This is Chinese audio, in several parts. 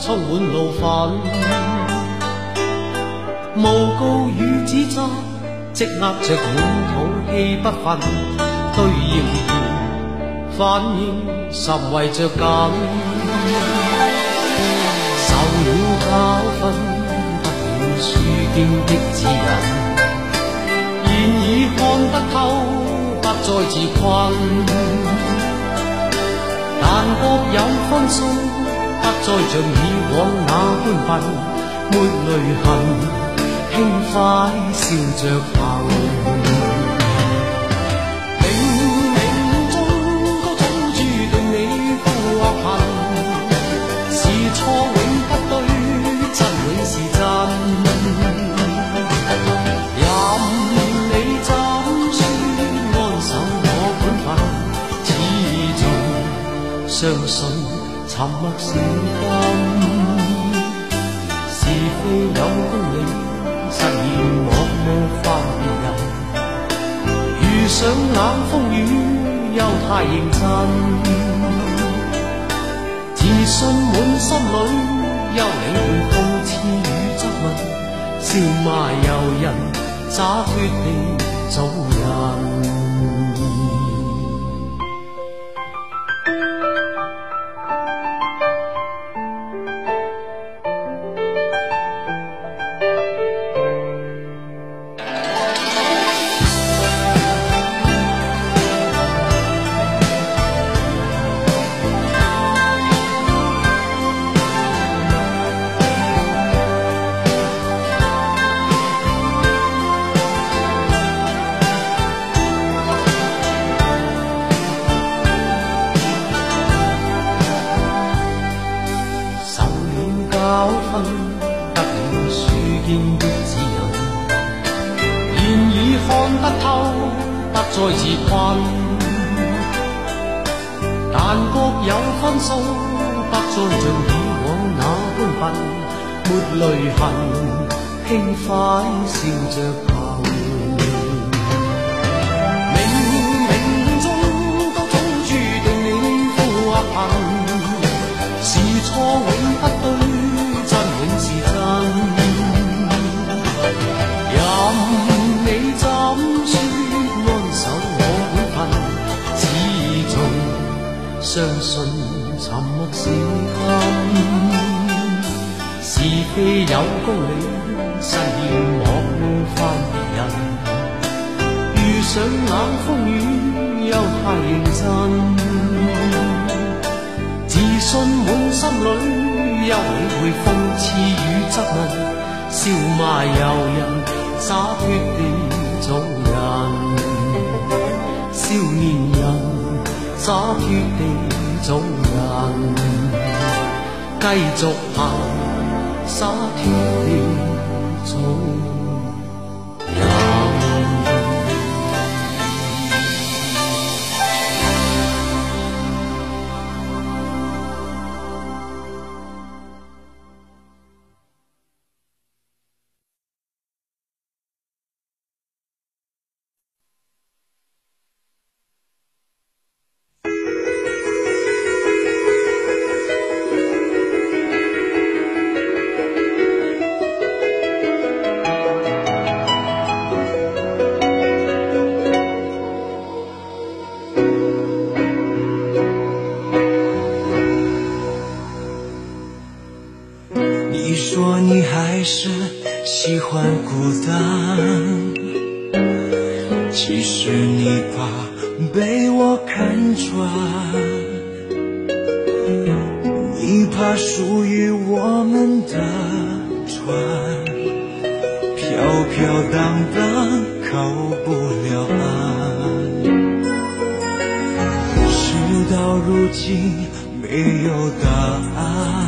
充滿怒憤，诬告與指責積压着滿肚氣不忿，對谣言反應甚為著緊。受了教訓，得了书经的指引，現已看得透，不再自困，但各有分數。不再像以往那般笨，没泪痕，轻快笑着行。冥冥中都总注定你富或贫，是错永不对，真永是真。任你怎说，安守我本份，始终相信。沉默是金，是非有公理，實現我無法別人。遇上冷風雨，又太認真，自信滿心裏，又理會讽刺与質問，笑罵由人，洒脱地做人。交分得了书签的指引，现已看得透，不再自困。但各有分数，不再像以往那般笨，没泪痕，轻快笑着。相信沉默是金，是非有公理，誓言莫冒犯别人。遇上冷风雨，又太认真，自信满心里，又理会讽刺与质问，笑骂由人，洒脱地。洒脱地做人，继续行，洒脱地做人。你说你还是喜欢孤单，其实你怕被我看穿，你怕属于我们的船飘飘荡荡靠不了岸，事到如今没有答案。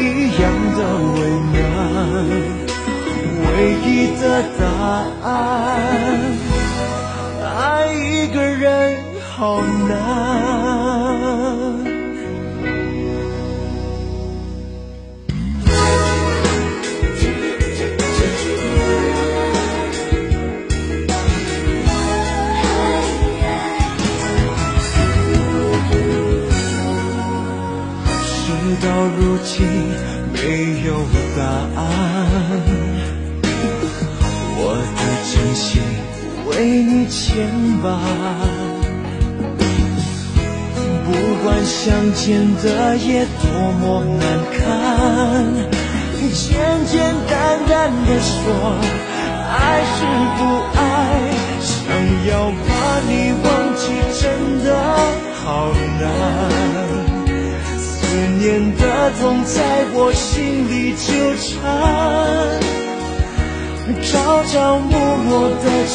一样的为难，唯一的答案，爱一个人好难。牵万。不管相见的夜多么难堪，简简单单的说爱是不爱，想要把你忘记真的好难，思念的痛在我心里纠缠，朝朝暮暮的期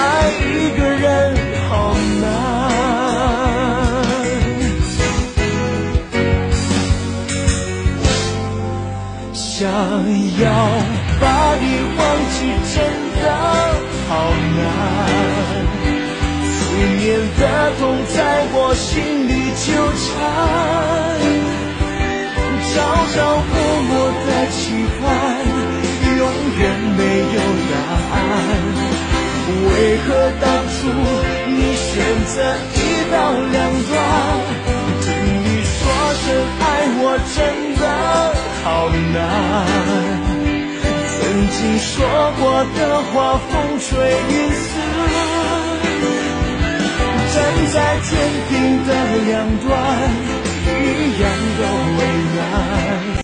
爱一个人好难，想要把你忘记真的好难，思念的痛在我心里纠缠，朝朝暮暮的期盼。为何当初你选择一刀两断？对你说声爱我真的好难。曾经说过的话，风吹云散。站在天平的两端，一样都未。